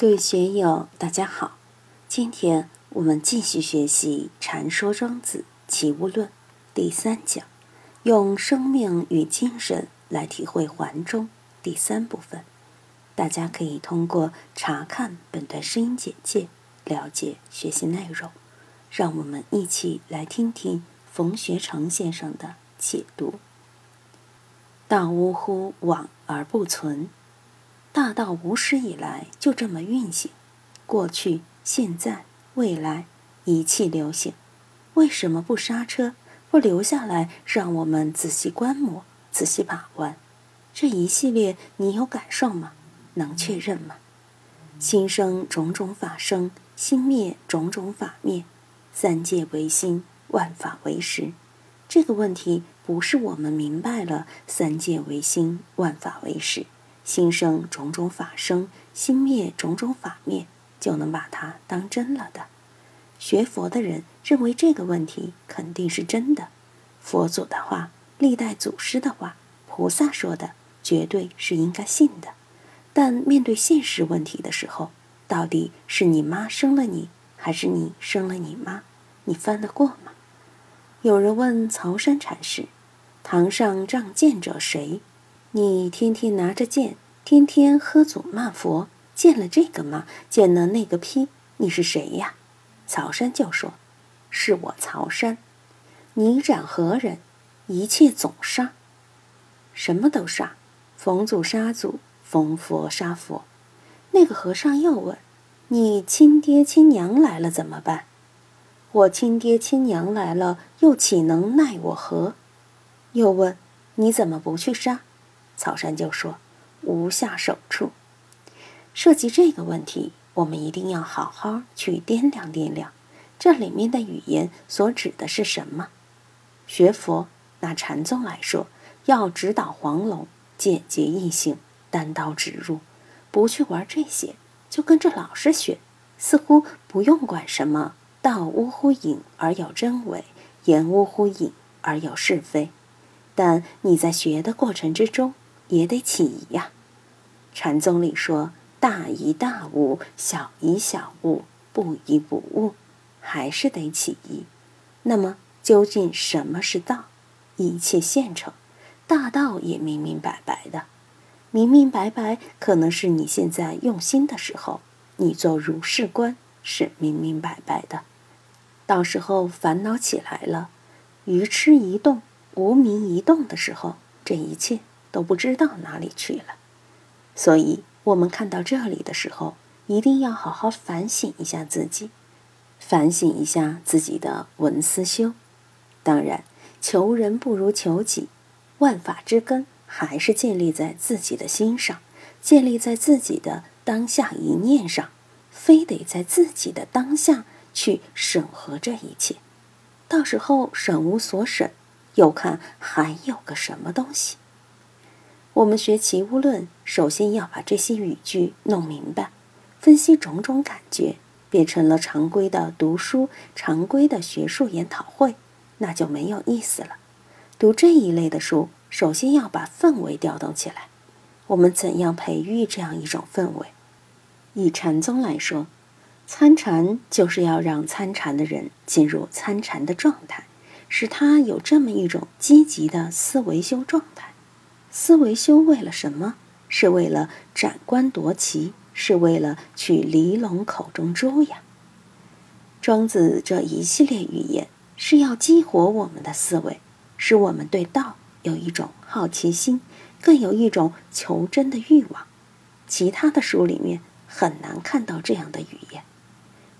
各位学友，大家好！今天我们继续学习《禅说庄子齐物论》第三讲，用生命与精神来体会环中第三部分。大家可以通过查看本段声音简介了解学习内容。让我们一起来听听冯学成先生的解读：“道呜呼，往而不存。”大道无始以来就这么运行，过去、现在、未来一气流行。为什么不刹车，不留下来，让我们仔细观摩、仔细把玩？这一系列你有感受吗？能确认吗？心生种种法生，心灭种种法灭。三界唯心，万法唯识。这个问题不是我们明白了三界唯心，万法唯识。心生种种法生，心灭种种法灭，就能把它当真了的。学佛的人认为这个问题肯定是真的，佛祖的话、历代祖师的话、菩萨说的，绝对是应该信的。但面对现实问题的时候，到底是你妈生了你，还是你生了你妈？你翻得过吗？有人问曹山禅师：“堂上仗剑者谁？”你天天拿着剑，天天喝祖骂佛，见了这个骂，见了那个批，你是谁呀？曹山就说：“是我曹山。”你斩何人？一切总杀，什么都杀，逢祖杀祖，逢佛杀佛。那个和尚又问：“你亲爹亲娘来了怎么办？”我亲爹亲娘来了，又岂能奈我何？又问：“你怎么不去杀？”草山就说：“无下手处。”涉及这个问题，我们一定要好好去掂量掂量，这里面的语言所指的是什么？学佛拿禅宗来说，要指导黄龙，简洁易行，单刀直入，不去玩这些，就跟着老师学，似乎不用管什么道呜呼隐而有真伪，言呜呼隐而有是非。但你在学的过程之中，也得起疑呀。禅宗里说：“大疑大悟，小疑小悟，不疑不悟，还是得起疑。”那么，究竟什么是道？一切现成，大道也明明白白的。明明白白，可能是你现在用心的时候，你做如是观是明明白白的。到时候烦恼起来了，愚痴一动，无名一动的时候，这一切。都不知道哪里去了，所以我们看到这里的时候，一定要好好反省一下自己，反省一下自己的文思修。当然，求人不如求己，万法之根还是建立在自己的心上，建立在自己的当下一念上，非得在自己的当下去审核这一切。到时候审无所审，又看还有个什么东西。我们学齐物论，首先要把这些语句弄明白，分析种种感觉，变成了常规的读书、常规的学术研讨会，那就没有意思了。读这一类的书，首先要把氛围调动起来。我们怎样培育这样一种氛围？以禅宗来说，参禅就是要让参禅的人进入参禅的状态，使他有这么一种积极的思维修状态。思维修为了什么？是为了斩官夺旗，是为了取离龙口中珠呀。庄子这一系列语言是要激活我们的思维，使我们对道有一种好奇心，更有一种求真的欲望。其他的书里面很难看到这样的语言。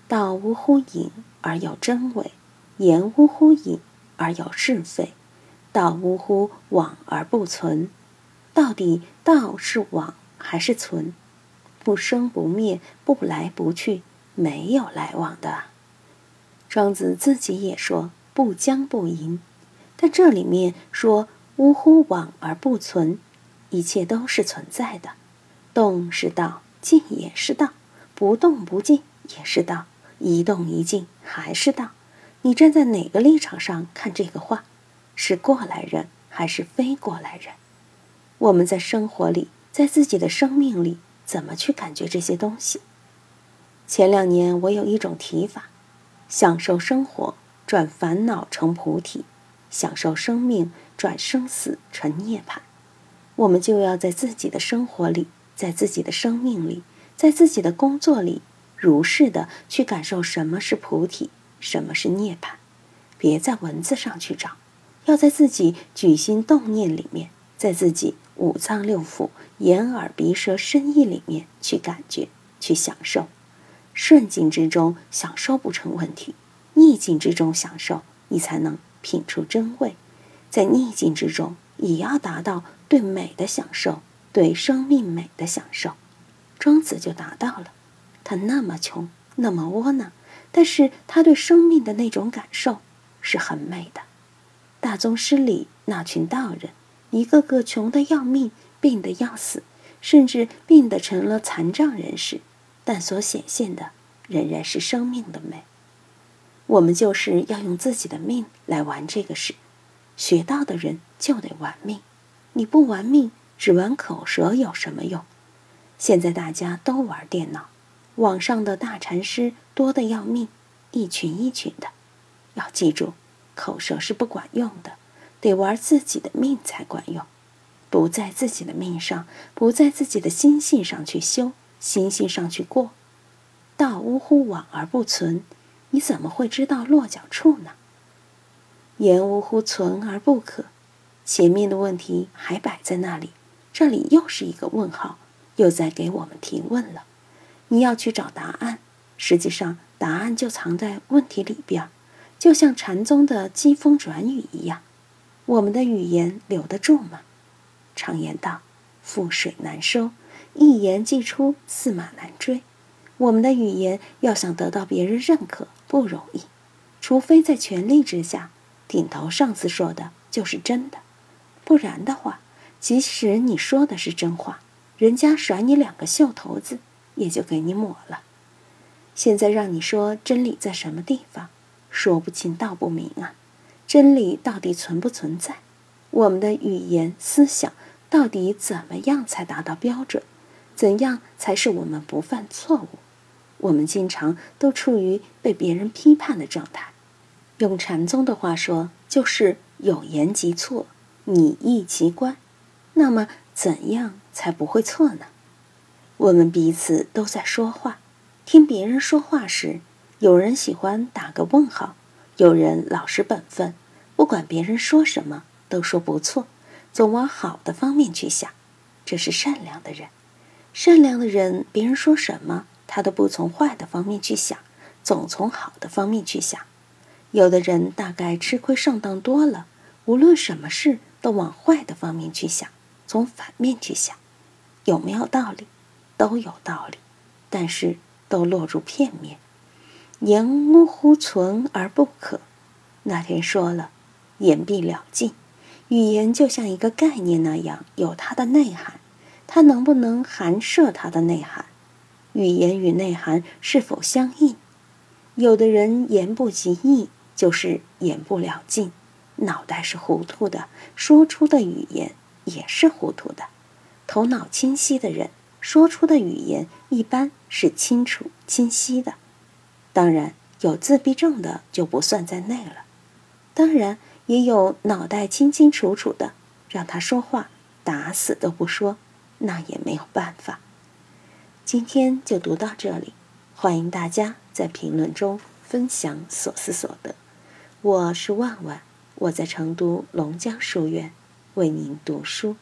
道无乎隐而有真伪，言无乎隐而有是非，道无乎往而不存。到底道是往还是存？不生不灭，不来不去，没有来往的。庄子自己也说不将不迎，但这里面说呜呼往而不存，一切都是存在的。动是道，静也是道，不动不静也是道，一动一静还是道。你站在哪个立场上看这个话？是过来人还是非过来人？我们在生活里，在自己的生命里，怎么去感觉这些东西？前两年我有一种提法：享受生活，转烦恼成菩提；享受生命，转生死成涅槃。我们就要在自己的生活里，在自己的生命里，在自己的工作里，如是的去感受什么是菩提，什么是涅槃。别在文字上去找，要在自己举心动念里面，在自己五脏六腑、眼耳鼻舌身意里面去感觉、去享受。顺境之中享受不成问题，逆境之中享受，你才能品出真味。在逆境之中，也要达到对美的享受，对生命美的享受。庄子就达到了。他那么穷，那么窝囊，但是他对生命的那种感受是很美的。大宗师里那群道人，一个个穷得要命，病得要死，甚至病得成了残障人士。但所显现的仍然是生命的美。我们就是要用自己的命来玩这个事。学到的人就得玩命，你不玩命，只玩口舌有什么用？现在大家都玩电脑，网上的大禅师多得要命，一群一群的。要记住，口舌是不管用的，得玩自己的命才管用。不在自己的命上，不在自己的心性上去修。心性上去过，道呜呼往而不存，你怎么会知道落脚处呢？言呜呼存而不可，前面的问题还摆在那里，这里又是一个问号，又在给我们提问了。你要去找答案，实际上答案就藏在问题里边，就像禅宗的机锋转语一样。我们的语言留得住吗？常言道：覆水难收。一言既出，驷马难追。我们的语言要想得到别人认可不容易，除非在权力之下，顶头上司说的就是真的，不然的话，即使你说的是真话，人家甩你两个袖头子，也就给你抹了。现在让你说真理在什么地方，说不清道不明啊！真理到底存不存在？我们的语言思想到底怎么样才达到标准？怎样才是我们不犯错误？我们经常都处于被别人批判的状态。用禅宗的话说，就是有言即错，你意即观。那么，怎样才不会错呢？我们彼此都在说话，听别人说话时，有人喜欢打个问号，有人老实本分，不管别人说什么，都说不错，总往好的方面去想，这是善良的人。善良的人，别人说什么，他都不从坏的方面去想，总从好的方面去想。有的人大概吃亏上当多了，无论什么事都往坏的方面去想，从反面去想。有没有道理？都有道理，但是都落入片面。言呜呼存而不可。那天说了，言必了尽。语言就像一个概念那样，有它的内涵。它能不能含摄它的内涵？语言与内涵是否相应？有的人言不及义，就是言不了尽，脑袋是糊涂的，说出的语言也是糊涂的。头脑清晰的人说出的语言一般是清楚清晰的。当然，有自闭症的就不算在内了。当然，也有脑袋清清楚楚的，让他说话打死都不说。那也没有办法。今天就读到这里，欢迎大家在评论中分享所思所得。我是万万，我在成都龙江书院为您读书。